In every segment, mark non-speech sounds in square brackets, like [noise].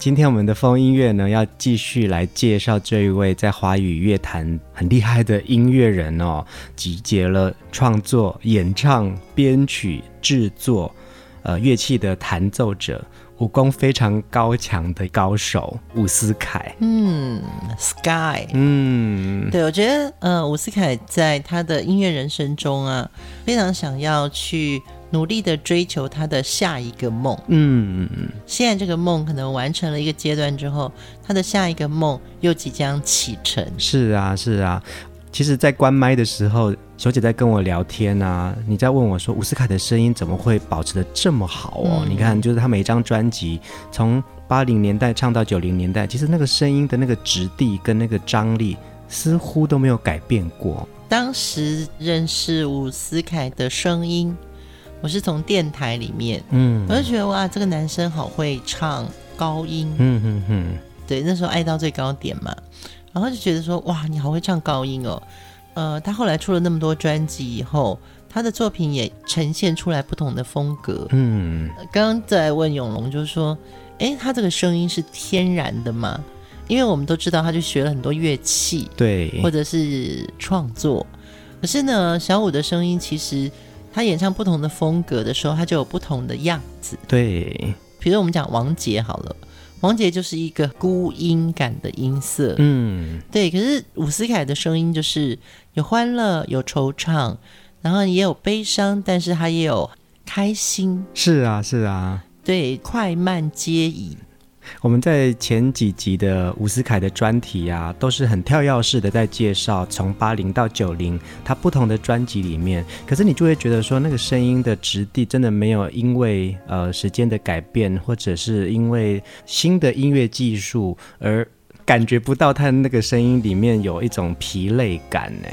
今天我们的风音乐呢，要继续来介绍这一位在华语乐坛很厉害的音乐人哦，集结了创作、演唱、编曲、制作，呃，乐器的弹奏者，武功非常高强的高手伍思凯。嗯，Sky。嗯，对，我觉得呃，伍思凯在他的音乐人生中啊，非常想要去。努力的追求他的下一个梦，嗯，现在这个梦可能完成了一个阶段之后，他的下一个梦又即将启程。是啊，是啊。其实，在关麦的时候，小姐在跟我聊天啊，你在问我说，伍思凯的声音怎么会保持的这么好哦？嗯、你看，就是他每一张专辑，从八零年代唱到九零年代，其实那个声音的那个质地跟那个张力，似乎都没有改变过。当时认识伍思凯的声音。我是从电台里面，嗯，我就觉得哇，这个男生好会唱高音，嗯嗯嗯，对，那时候爱到最高点嘛，然后就觉得说哇，你好会唱高音哦，呃，他后来出了那么多专辑以后，他的作品也呈现出来不同的风格，嗯，刚刚在问永龙，就是说，哎，他这个声音是天然的吗？因为我们都知道，他就学了很多乐器，对，或者是创作，可是呢，小五的声音其实。他演唱不同的风格的时候，他就有不同的样子。对，比如我们讲王杰好了，王杰就是一个孤音感的音色。嗯，对。可是伍思凯的声音就是有欢乐、有惆怅，然后也有悲伤，但是他也有开心。是啊，是啊。对，快慢皆宜。[laughs] 我们在前几集的伍思凯的专题啊，都是很跳跃式的在介绍从八零到九零他不同的专辑里面，可是你就会觉得说那个声音的质地真的没有因为呃时间的改变，或者是因为新的音乐技术而感觉不到他那个声音里面有一种疲累感呢。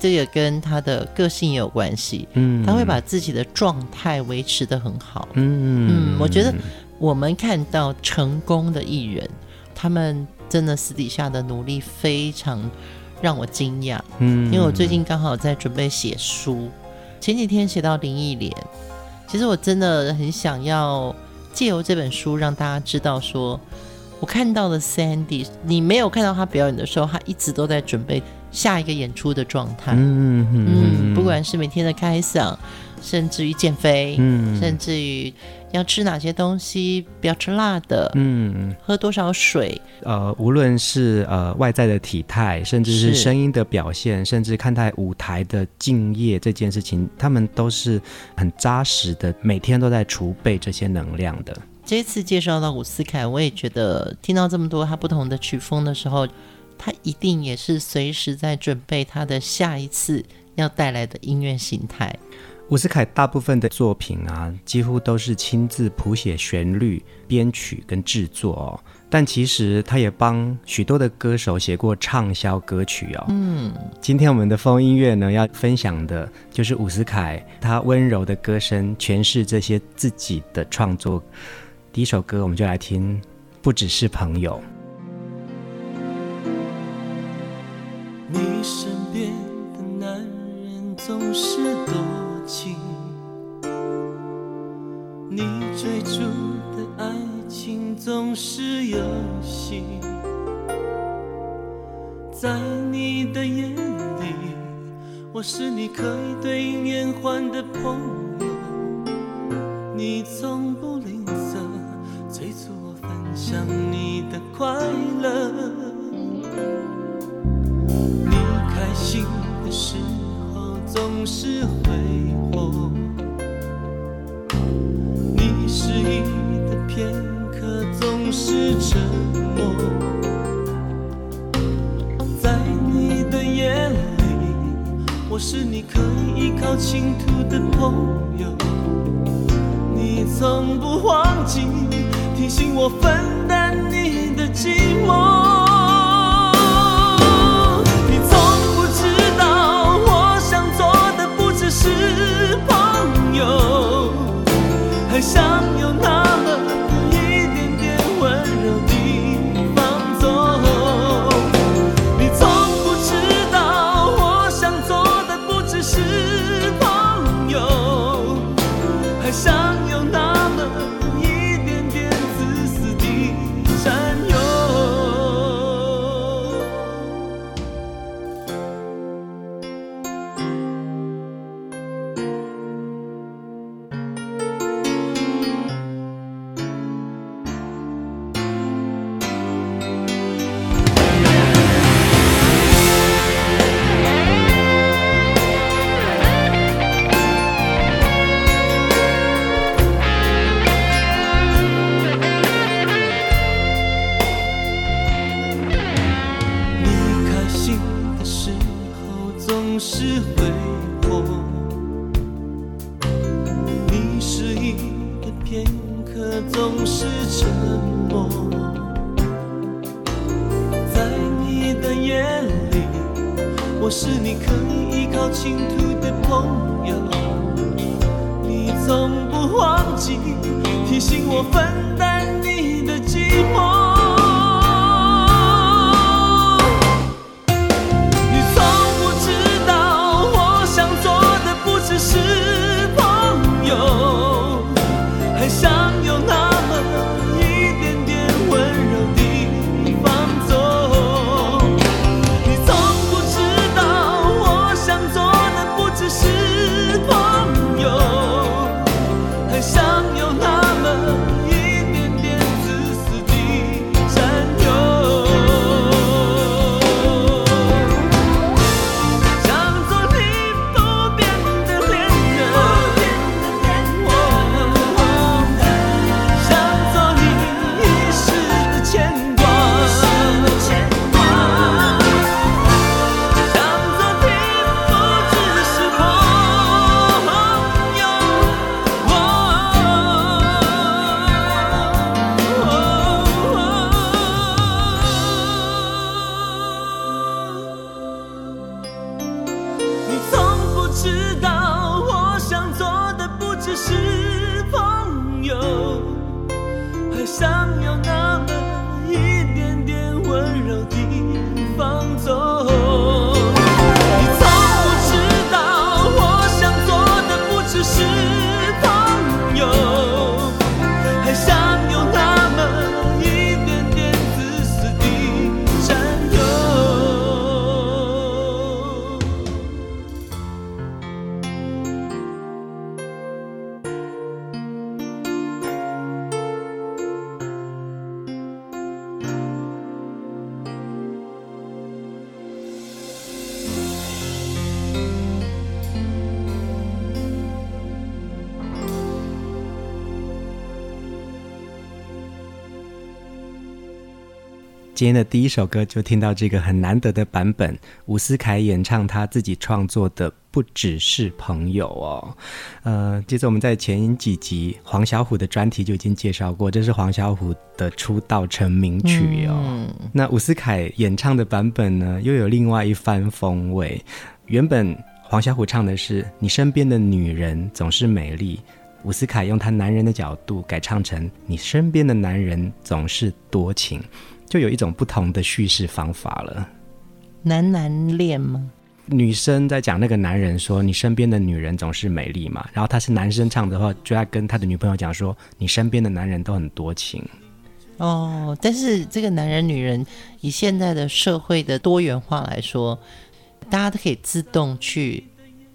这个跟他的个性也有关系，嗯，他会把自己的状态维持得很好，嗯嗯，我觉得。我们看到成功的艺人，他们真的私底下的努力非常让我惊讶。嗯，因为我最近刚好在准备写书，前几天写到林忆莲，其实我真的很想要借由这本书让大家知道说，我看到了 Sandy，你没有看到他表演的时候，他一直都在准备下一个演出的状态。嗯嗯，不管是每天的开嗓，甚至于减肥，嗯，甚至于。要吃哪些东西？不要吃辣的。嗯，喝多少水？呃，无论是呃外在的体态，甚至是声音的表现，甚至看待舞台的敬业这件事情，他们都是很扎实的，每天都在储备这些能量的。这次介绍到伍思凯，我也觉得听到这么多他不同的曲风的时候，他一定也是随时在准备他的下一次要带来的音乐形态。伍思凯大部分的作品啊，几乎都是亲自谱写旋律、编曲跟制作哦。但其实他也帮许多的歌手写过畅销歌曲哦。嗯，今天我们的风音乐呢，要分享的就是伍思凯他温柔的歌声诠释这些自己的创作。第一首歌，我们就来听《不只是朋友》。你身边的男人总是多。情，你追逐的爱情总是游戏，在你的眼里，我是你可以对应延缓的朋友，今天的第一首歌就听到这个很难得的版本，伍思凯演唱他自己创作的《不只是朋友》哦。呃，接着我们在前几集黄小虎的专题就已经介绍过，这是黄小虎的出道成名曲哦。嗯、那伍思凯演唱的版本呢，又有另外一番风味。原本黄小虎唱的是“你身边的女人总是美丽”，伍思凯用他男人的角度改唱成“你身边的男人总是多情”。就有一种不同的叙事方法了。男男恋吗？女生在讲那个男人说：“你身边的女人总是美丽嘛。”然后他是男生唱的话，就要跟他的女朋友讲说：“你身边的男人都很多情。”哦，但是这个男人女人以现在的社会的多元化来说，大家都可以自动去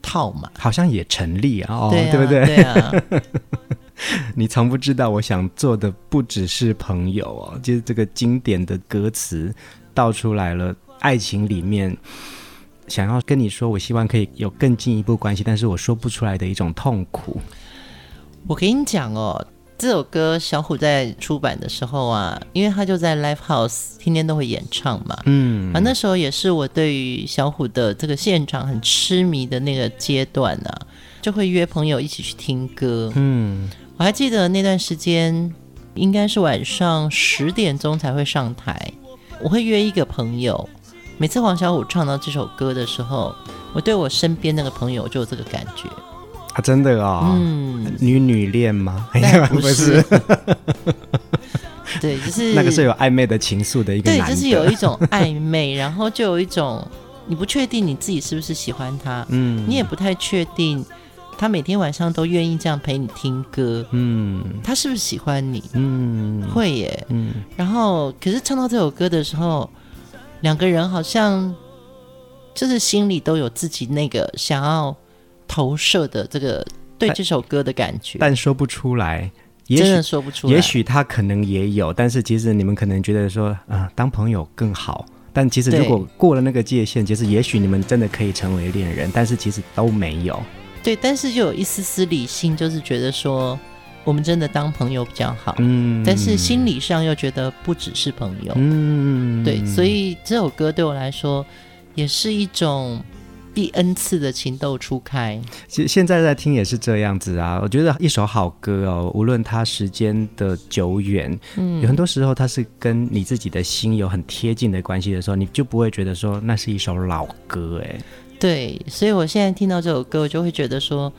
套嘛，好像也成立啊，哦，对啊，对不对？对啊。[laughs] 你从不知道，我想做的不只是朋友哦。就是这个经典的歌词道出来了，爱情里面想要跟你说，我希望可以有更进一步关系，但是我说不出来的一种痛苦。我跟你讲哦，这首歌小虎在出版的时候啊，因为他就在 Live House 天天都会演唱嘛，嗯，啊，那时候也是我对于小虎的这个现场很痴迷的那个阶段啊，就会约朋友一起去听歌，嗯，我还记得那段时间应该是晚上十点钟才会上台，我会约一个朋友，每次黄小琥唱到这首歌的时候，我对我身边那个朋友就有这个感觉。啊，真的啊、哦，嗯，女女恋吗？[laughs] [laughs] 不是，不是。对，就是那个是有暧昧的情愫的一个，对，就是有一种暧昧，[laughs] 然后就有一种你不确定你自己是不是喜欢他，嗯，你也不太确定他每天晚上都愿意这样陪你听歌，嗯，他是不是喜欢你？嗯，会耶，嗯，然后可是唱到这首歌的时候，两个人好像就是心里都有自己那个想要。投射的这个对这首歌的感觉，但，但说不出来，也真的说不出来。也许他可能也有，但是其实你们可能觉得说，啊、呃，当朋友更好。但其实如果过了那个界限，其实也许你们真的可以成为恋人，但是其实都没有。对，但是就有一丝丝理性，就是觉得说，我们真的当朋友比较好。嗯，但是心理上又觉得不只是朋友。嗯，对，所以这首歌对我来说也是一种。第 N 次的情窦初开，现现在在听也是这样子啊。我觉得一首好歌哦，无论它时间的久远，嗯，有很多时候它是跟你自己的心有很贴近的关系的时候，你就不会觉得说那是一首老歌哎。对，所以我现在听到这首歌，我就会觉得说，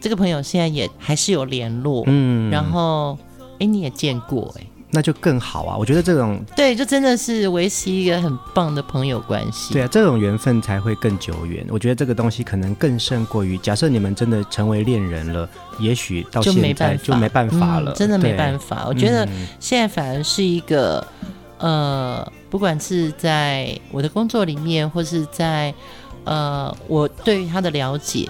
这个朋友现在也还是有联络，嗯，然后哎你也见过哎。那就更好啊！我觉得这种对，就真的是维持一个很棒的朋友关系。对啊，这种缘分才会更久远。我觉得这个东西可能更胜过于，假设你们真的成为恋人了，也许到现在就没办法了，嗯、真的没办法。我觉得现在反而是一个，呃，不管是在我的工作里面，或是在呃我对于他的了解，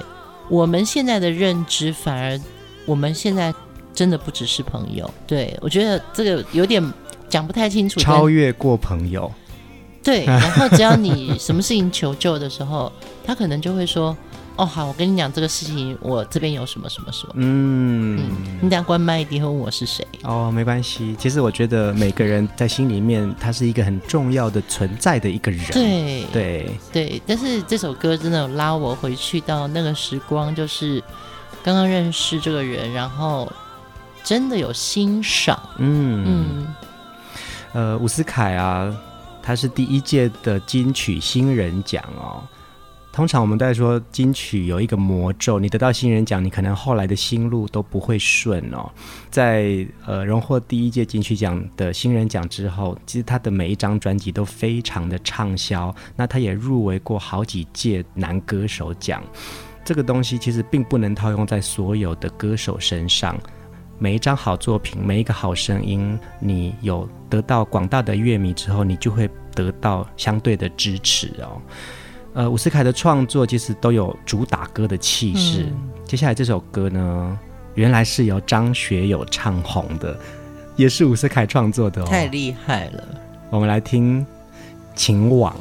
我们现在的认知，反而我们现在。真的不只是朋友，对，我觉得这个有点讲不太清楚。超越过朋友，对。然后只要你什么事情求救的时候，他可能就会说：“哦，好，我跟你讲这个事情，我这边有什么什么什么。嗯”嗯，你等下关麦一定会问我是谁。哦，没关系。其实我觉得每个人在心里面，他是一个很重要的存在的一个人。对对对，但是这首歌真的有拉我回去到那个时光，就是刚刚认识这个人，然后。真的有欣赏，嗯嗯，呃，伍思凯啊，他是第一届的金曲新人奖哦。通常我们在说金曲有一个魔咒，你得到新人奖，你可能后来的心路都不会顺哦。在呃荣获第一届金曲奖的新人奖之后，其实他的每一张专辑都非常的畅销，那他也入围过好几届男歌手奖。这个东西其实并不能套用在所有的歌手身上。每一张好作品，每一个好声音，你有得到广大的乐迷之后，你就会得到相对的支持哦。呃，伍思凯的创作其实都有主打歌的气势。嗯。接下来这首歌呢，原来是由张学友唱红的，也是伍思凯创作的哦。太厉害了！我们来听《情网》。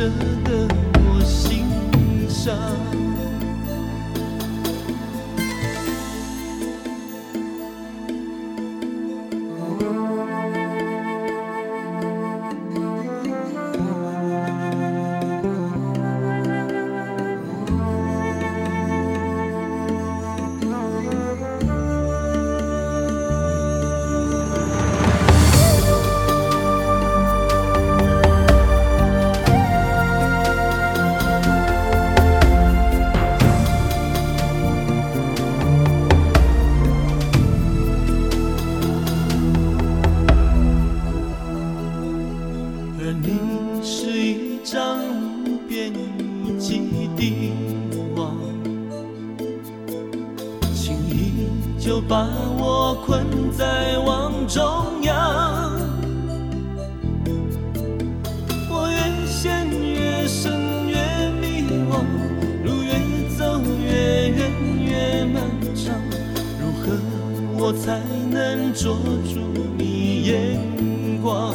舍无际的网，轻易就把我困在网中央。我越陷越深越迷惘，路越走越远越漫长。如何我才能捉住你眼光？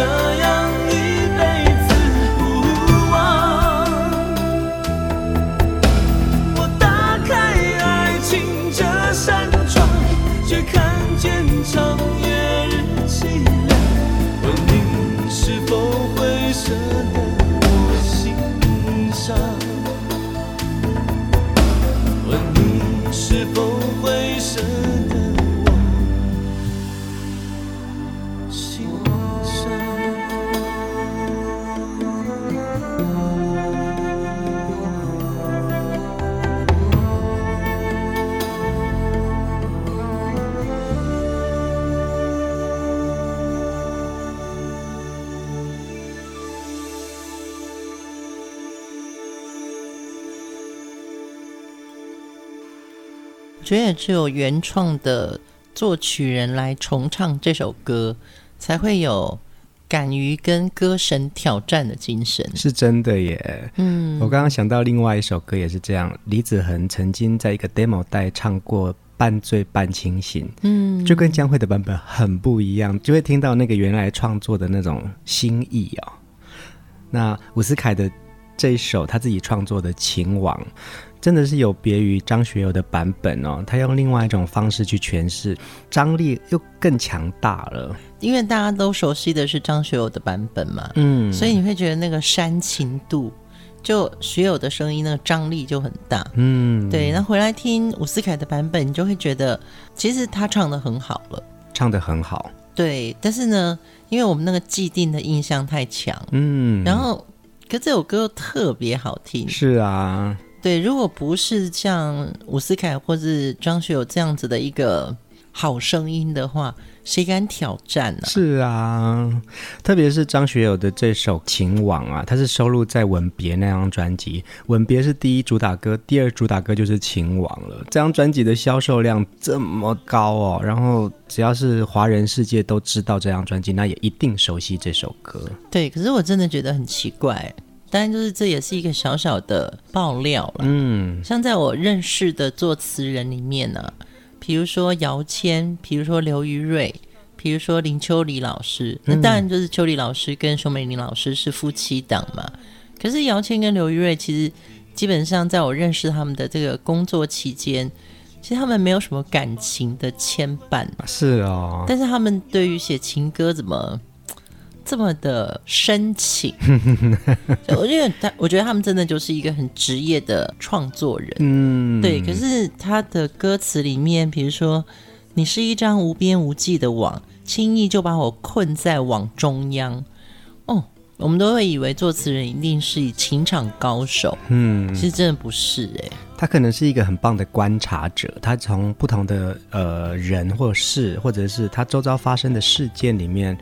愿觉得也只有原创的作曲人来重唱这首歌，才会有敢于跟歌神挑战的精神。是真的耶。嗯，我刚刚想到另外一首歌也是这样，李子恒曾经在一个 demo 带唱过《半醉半清醒》，嗯，就跟江蕙的版本很不一样，就会听到那个原来创作的那种心意哦。那伍思凯的这一首他自己创作的《情网》。真的是有别于张学友的版本哦，他用另外一种方式去诠释，张力又更强大了。因为大家都熟悉的是张学友的版本嘛，嗯，所以你会觉得那个煽情度，就学友的声音那个张力就很大，嗯，对。那回来听伍思凯的版本，你就会觉得其实他唱的很好了，唱的很好，对。但是呢，因为我们那个既定的印象太强，嗯，然后可这首歌又特别好听，是啊。对，如果不是像伍思凯或是张学友这样子的一个好声音的话，谁敢挑战呢、啊？是啊，特别是张学友的这首《情网》啊，它是收录在《吻别》那张专辑，《吻别》是第一主打歌，第二主打歌就是《情网》了。这张专辑的销售量这么高哦，然后只要是华人世界都知道这张专辑，那也一定熟悉这首歌。对，可是我真的觉得很奇怪。当然，就是这也是一个小小的爆料了。嗯，像在我认识的作词人里面呢、啊，比如说姚谦，比如说刘于瑞，比如说林秋离老师。那当然就是秋离老师跟熊美玲老师是夫妻档嘛。可是姚谦跟刘于瑞其实基本上在我认识他们的这个工作期间，其实他们没有什么感情的牵绊。是哦。但是他们对于写情歌怎么？这么的深情，我觉得他，我觉得他们真的就是一个很职业的创作人，嗯，对。可是他的歌词里面，比如说，你是一张无边无际的网，轻易就把我困在网中央。哦，我们都会以为作词人一定是以情场高手，嗯，其实真的不是哎、欸。他可能是一个很棒的观察者，他从不同的呃人或事，或者是他周遭发生的事件里面，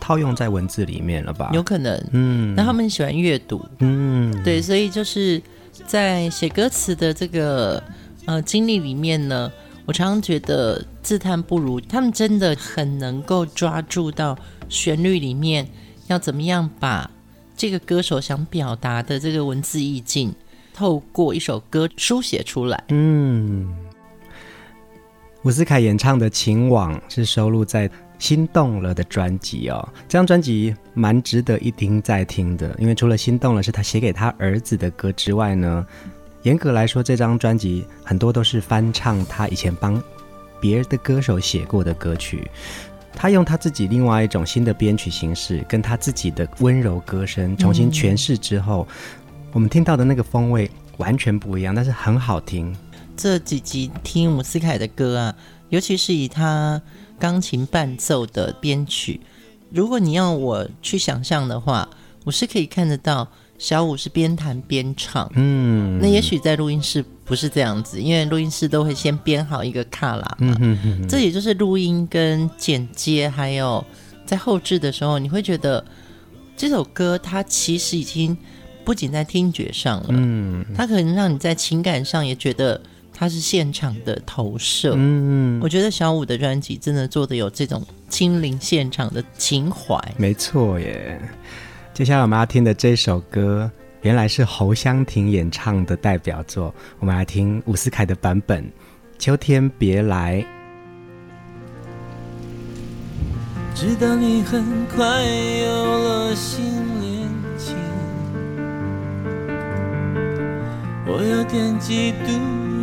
套用在文字里面了吧？有可能，嗯。那他们喜欢阅读，嗯，对，所以就是在写歌词的这个呃经历里面呢。我常常觉得自叹不如，他们真的很能够抓住到旋律里面要怎么样把这个歌手想表达的这个文字意境，透过一首歌书写出来。嗯，伍思凯演唱的《情网》是收录在《心动了》的专辑哦，这张专辑蛮值得一听再听的，因为除了《心动了》是他写给他儿子的歌之外呢。严格来说，这张专辑很多都是翻唱他以前帮别人的歌手写过的歌曲。他用他自己另外一种新的编曲形式，跟他自己的温柔歌声重新诠释之后，我们听到的那个风味完全不一样，但是很好听。这几集听伍思凯的歌啊，尤其是以他钢琴伴奏的编曲，如果你要我去想象的话，我是可以看得到。小五是边弹边唱，嗯，那也许在录音室不是这样子，因为录音室都会先编好一个卡拉嘛，嗯哼哼，这也就是录音跟剪接，还有在后置的时候，你会觉得这首歌它其实已经不仅在听觉上了，嗯，它可能让你在情感上也觉得它是现场的投射，嗯，我觉得小五的专辑真的做的有这种亲临现场的情怀，没错耶。接下来我们要听的这首歌，原来是侯湘婷演唱的代表作。我们来听伍思凯的版本，《秋天别来》。知道你很快有了新恋情，我有点嫉妒，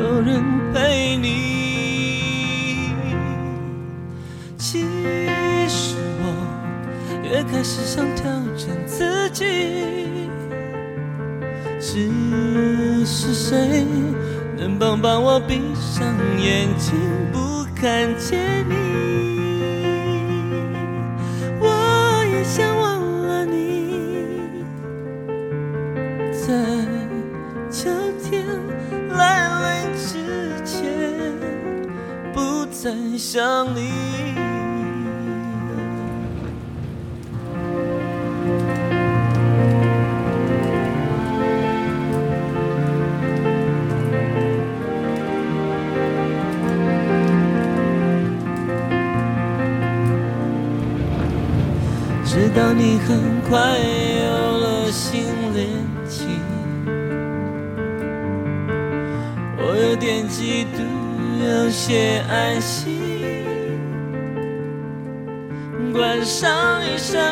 有人陪你。其实我越开始想挑战自己，只是谁能帮帮我闭上眼睛不看见你？我也想忘了你，在想你。知道你很快有了新恋情，我有点嫉妒，有些安心。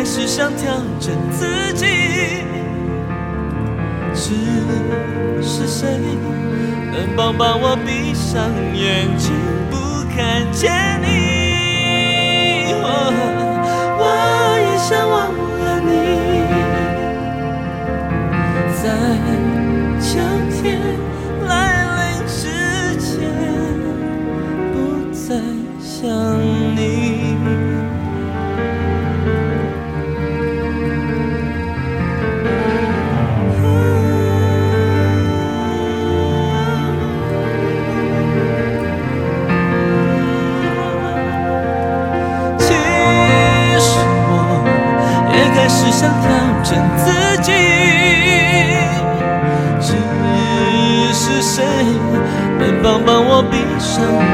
我也开始想挑战自己，只是谁能帮帮我闭上眼睛，不看见你？我也想忘了你，在秋天来临之前，不再想闭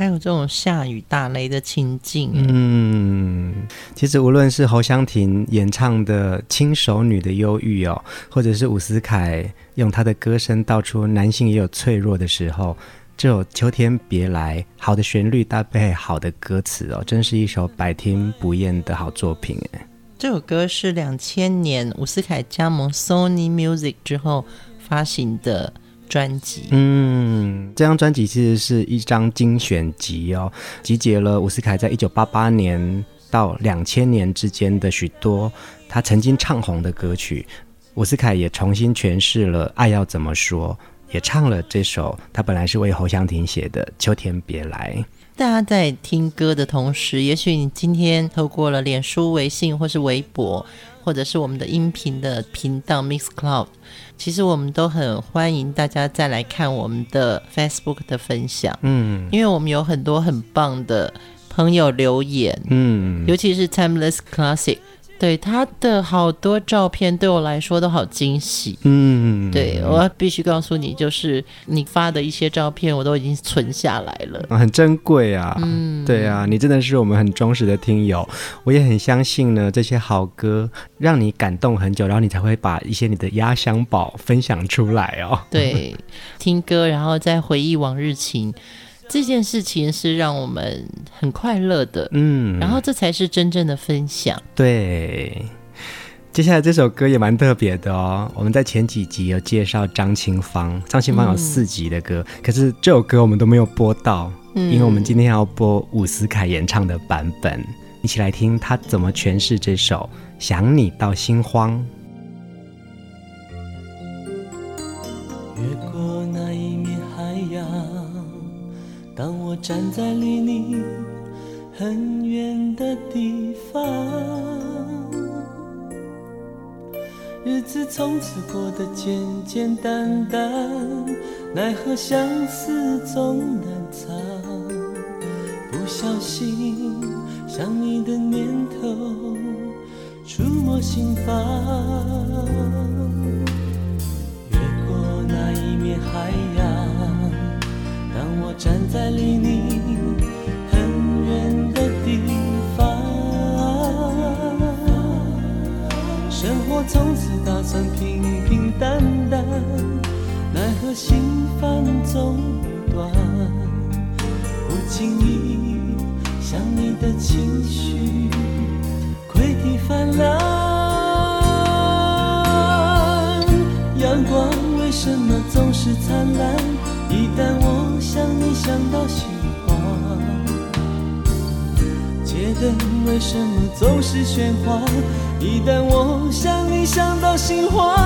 还有这种下雨打雷的情境，嗯，其实无论是侯湘婷演唱的《轻熟女的忧郁》哦，或者是伍思凯用他的歌声道出男性也有脆弱的时候，这首《秋天别来》好的旋律搭配好的歌词哦，真是一首百听不厌的好作品哎。这首歌是两千年伍思凯加盟 Sony Music 之后发行的。专辑，嗯，这张专辑其实是一张精选集哦，集结了伍思凯在一九八八年到两千年之间的许多他曾经唱红的歌曲。伍思凯也重新诠释了《爱要怎么说》，也唱了这首他本来是为侯湘婷写的《秋天别来》。大家在听歌的同时，也许你今天透过了脸书、微信或是微博，或者是我们的音频的频道 Mixcloud。其实我们都很欢迎大家再来看我们的 Facebook 的分享，嗯，因为我们有很多很棒的朋友留言，嗯，尤其是 Timeless Classic。对他的好多照片对我来说都好惊喜，嗯，对，我必须告诉你，就是你发的一些照片我都已经存下来了，啊、很珍贵啊，嗯，对啊，你真的是我们很忠实的听友，我也很相信呢，这些好歌让你感动很久，然后你才会把一些你的压箱宝分享出来哦，对，听歌然后再回忆往日情。这件事情是让我们很快乐的，嗯，然后这才是真正的分享。对，接下来这首歌也蛮特别的哦。我们在前几集有介绍张清芳，张清芳有四集的歌，嗯，可是这首歌我们都没有播到，嗯，因为我们今天要播伍思凯演唱的版本，一起来听他怎么诠释这首《想你到心慌》。当我站在离你很远的地方，日子从此过得简简单单，奈何相思总难藏。不小心想你的念头触摸心房，越过那一面海洋。我站在离你很远的地方，生活从此打算平平淡淡，奈何心烦总不断，不经意想你的情绪溃堤泛滥，阳光为什么到心慌，街灯为什么总是喧哗？一旦我想你想到心慌。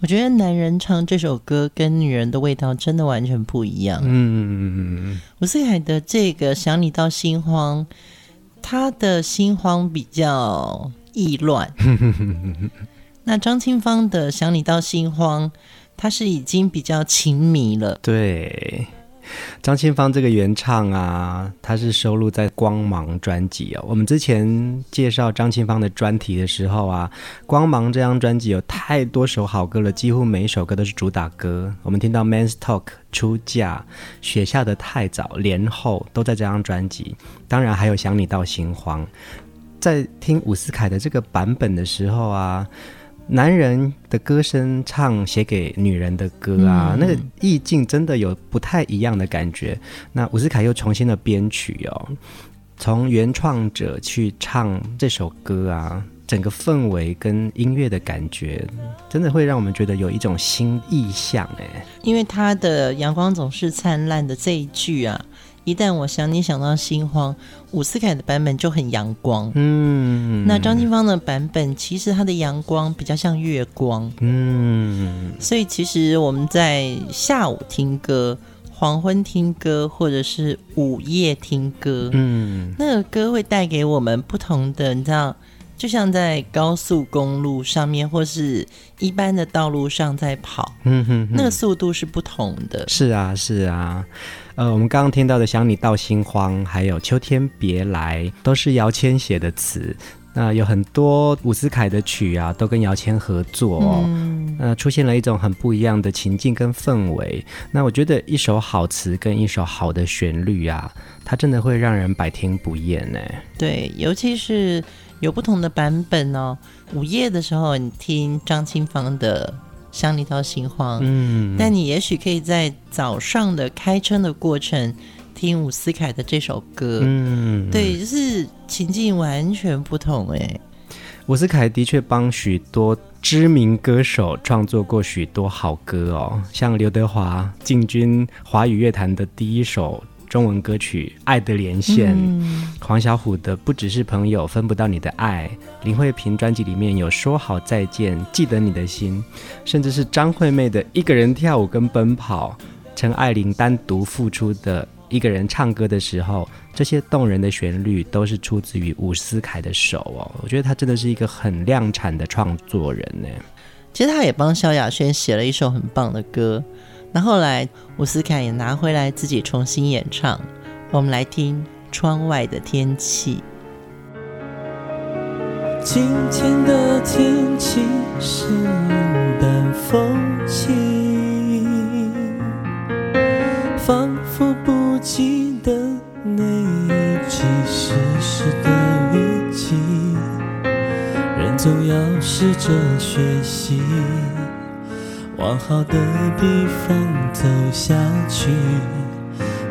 我觉得男人唱这首歌跟女人的味道真的完全不一样。嗯，伍思凯的这个想你到心慌，他的心慌比较意乱。[laughs] 那张清芳的想你到心慌，他是已经比较情迷了。对。张清芳这个原唱啊，他是收录在《光芒》专辑哦。我们之前介绍张清芳的专题的时候啊，《光芒》这张专辑有太多首好歌了，几乎每一首歌都是主打歌。我们听到《Men's Talk》、出嫁、雪下的太早、连后都在这张专辑。当然还有想你到心慌。在听伍思凯的这个版本的时候啊。男人的歌声唱写给女人的歌啊，嗯、那个意境真的有不太一样的感觉。那伍思凯又重新的编曲哦，从原创者去唱这首歌啊，整个氛围跟音乐的感觉，真的会让我们觉得有一种新意象哎。因为他的阳光总是灿烂的这一句啊。一旦我想你想到心慌，伍思凯的版本就很阳光。嗯，那张清芳的版本其实它的阳光比较像月光。嗯，所以其实我们在下午听歌、黄昏听歌，或者是午夜听歌，嗯，那个歌会带给我们不同的，你知道，就像在高速公路上面或是一般的道路上在跑，嗯哼，那个速度是不同的。是啊，是啊。呃，我们刚刚听到的《想你到心慌》，还有《秋天别来》，都是姚谦写的词。那有很多伍思凯的曲啊，都跟姚谦合作哦。嗯。呃，出现了一种很不一样的情境跟氛围。那我觉得一首好词跟一首好的旋律啊，它真的会让人百听不厌呢。对，尤其是有不同的版本哦。午夜的时候，你听张清芳的。想你到心慌，嗯，但你也许可以在早上的开车的过程听伍思凯的这首歌，嗯，对，就是情境完全不同哎。伍思凯的确帮许多知名歌手创作过许多好歌哦，像刘德华进军华语乐坛的第一首。中文歌曲《爱的连线》，嗯，黄小琥的《不只是朋友分不到你的爱》，林慧萍专辑里面有《说好再见》，记得你的心，甚至是张惠妹的一个人跳舞跟奔跑，陈爱玲单独付出的一个人唱歌的时候，这些动人的旋律都是出自于伍思凯的手哦。我觉得他真的是一个很量产的创作人呢。其实他也帮萧亚轩写了一首很棒的歌。那后来，伍思凯也拿回来自己重新演唱。我们来听《窗外的天气》。今天的天气是淡风轻，仿佛不记得那一句湿湿的雨季。人总要试着学习。往好的地方走下去，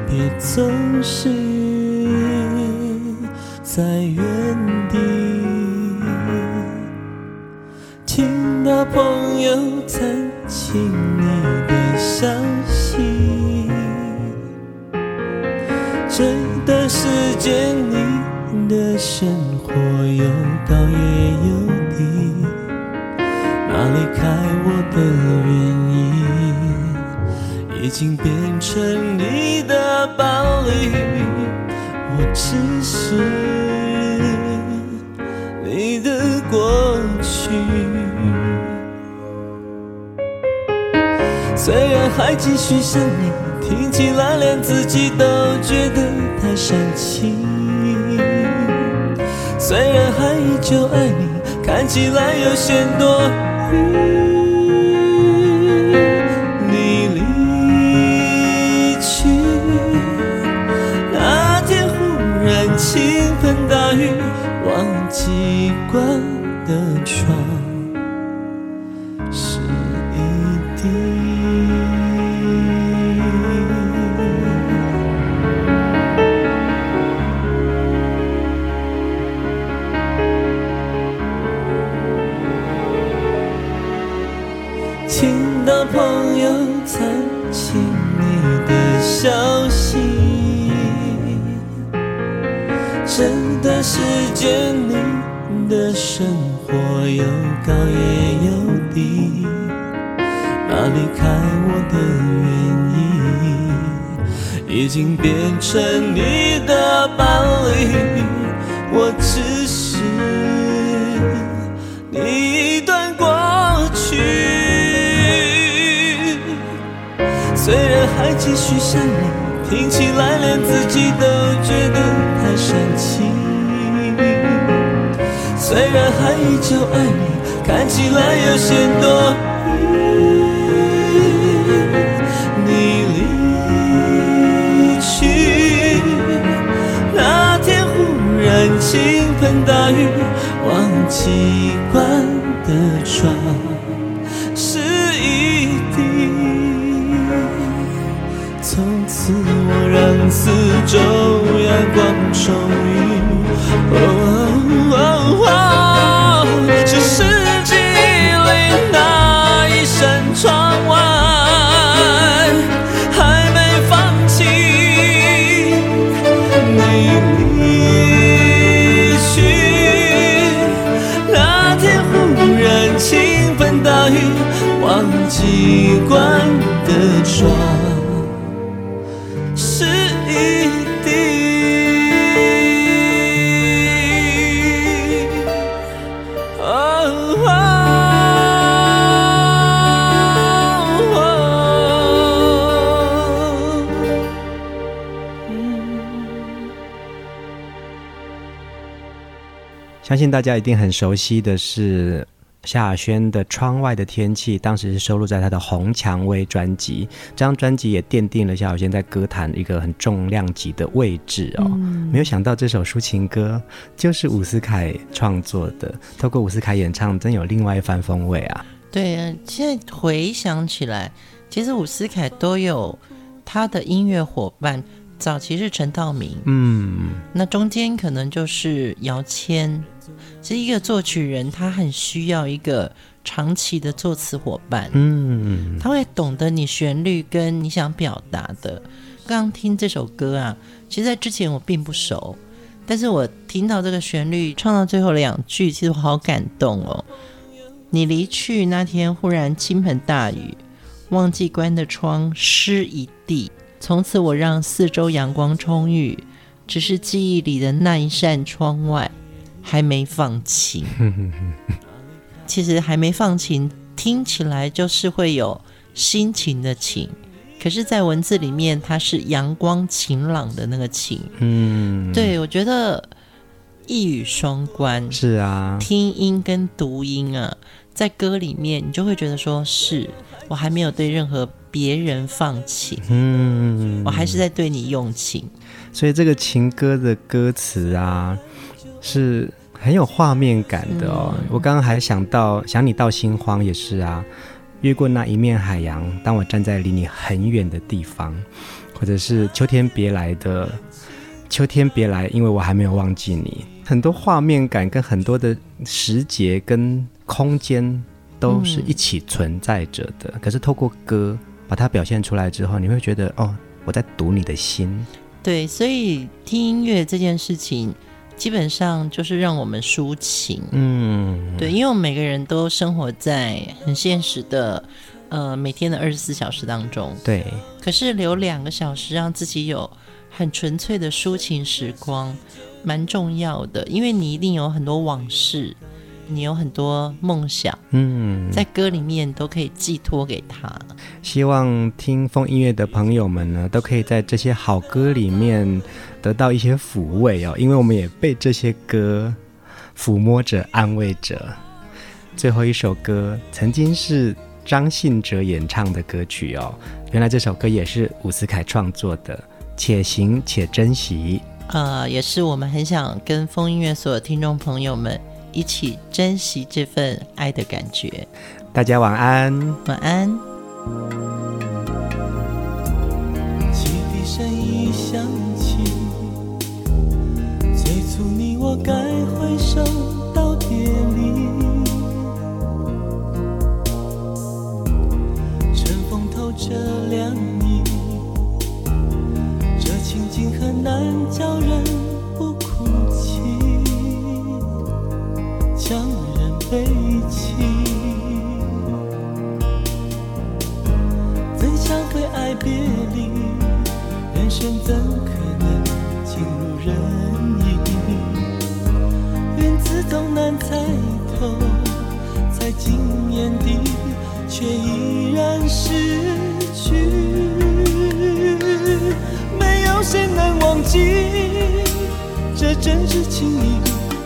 别总是在原地。听到朋友谈起你的消息，这段时间你的生活有高也的原因已经变成你的暴力，我只是你的过去。虽然还继续想你，听起来连自己都觉得太煽情。虽然还依旧爱你，看起来有些多余。倾盆大雨，忘记关的窗。已经变成你的伴侣，我只是你一段过去。虽然还继续想你，听起来连自己都觉得太煽情。虽然还依旧爱你，看起来有些多余。大雨，忘记关灯。相信大家一定很熟悉的是。萧亚轩的《窗外的天气》当时是收录在他的《红蔷薇》专辑，这张专辑也奠定了萧亚轩在歌坛一个很重量级的位置哦。嗯、没有想到这首抒情歌就是伍思凯创作的，透过伍思凯演唱，真有另外一番风味啊！对啊，现在回想起来，其实伍思凯都有他的音乐伙伴，早期是陈道明，嗯，那中间可能就是姚谦。其实一个作曲人，他很需要一个长期的作词伙伴。嗯，他会懂得你旋律跟你想表达的。刚刚听这首歌啊，其实在之前我并不熟，但是我听到这个旋律唱到最后两句，其实我好感动哦。你离去那天，忽然倾盆大雨，忘记关的窗湿一地。从此我让四周阳光充裕，只是记忆里的那一扇窗外。还没放晴，[laughs] 其实还没放晴，听起来就是会有心情的情，可是，在文字里面，它是阳光晴朗的那个晴。嗯，对，我觉得一语双关。是啊，听音跟读音啊，在歌里面，你就会觉得说是我还没有对任何别人放情，嗯，我还是在对你用情。所以这个情歌的歌词啊。是很有画面感的哦。嗯、我刚刚还想到，想你到心慌也是啊。越过那一面海洋，当我站在离你很远的地方，或者是秋天别来的秋天别来，因为我还没有忘记你。很多画面感跟很多的时节跟空间都是一起存在着的。嗯、可是透过歌把它表现出来之后，你会觉得哦，我在读你的心。对，所以听音乐这件事情，基本上就是让我们抒情。嗯，对，因为我们每个人都生活在很现实的，呃，每天的二十四小时当中。对。可是留两个小时让自己有很纯粹的抒情时光，蛮重要的。因为你一定有很多往事。你有很多梦想，嗯，在歌里面都可以寄托给他。希望听风音乐的朋友们呢，都可以在这些好歌里面得到一些抚慰哦，因为我们也被这些歌抚摸着、安慰着。最后一首歌曾经是张信哲演唱的歌曲哦，原来这首歌也是伍思凯创作的，《且行且珍惜》。呃，也是我们很想跟风音乐所有听众朋友们。一起珍惜这份爱的感觉。大家晚安，晚安。汽笛声已响起，催促你我该挥手道别离。春风透着凉意，这情景很难叫人。伤人悲戚，怎想会爱别离？人生怎可能尽如人意？缘字总难猜透，才进眼底，却依然失去。没有谁能忘记这真挚情谊，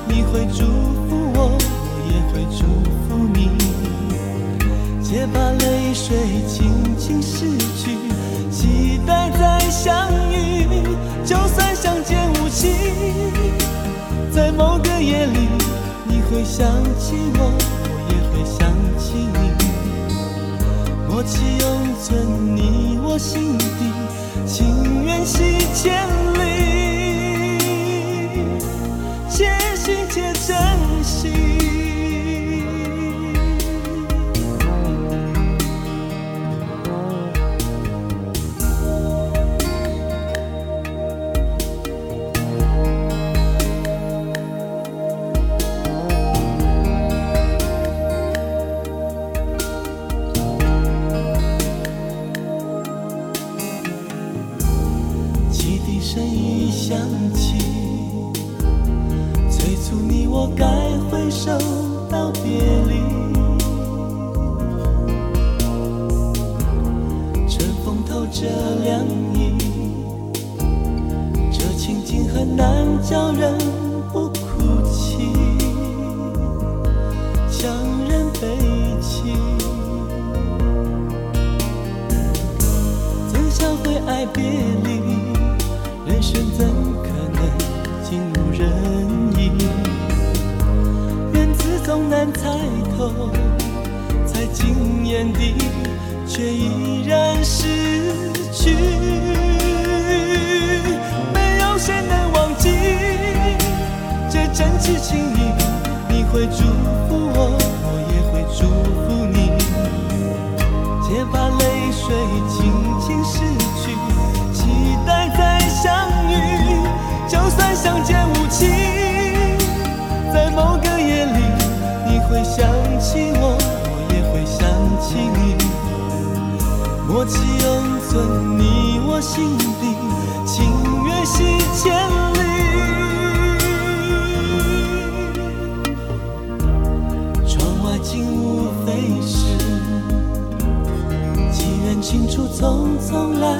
你会祝福我也会。祝福你，且把泪水轻轻拭去，期待再相遇。就算相见无期，在某个夜里，你会想起我，我也会想起你。默契永存你我心底，情缘系千心底，情缘系千里。窗外景物飞逝，几人清楚匆匆来，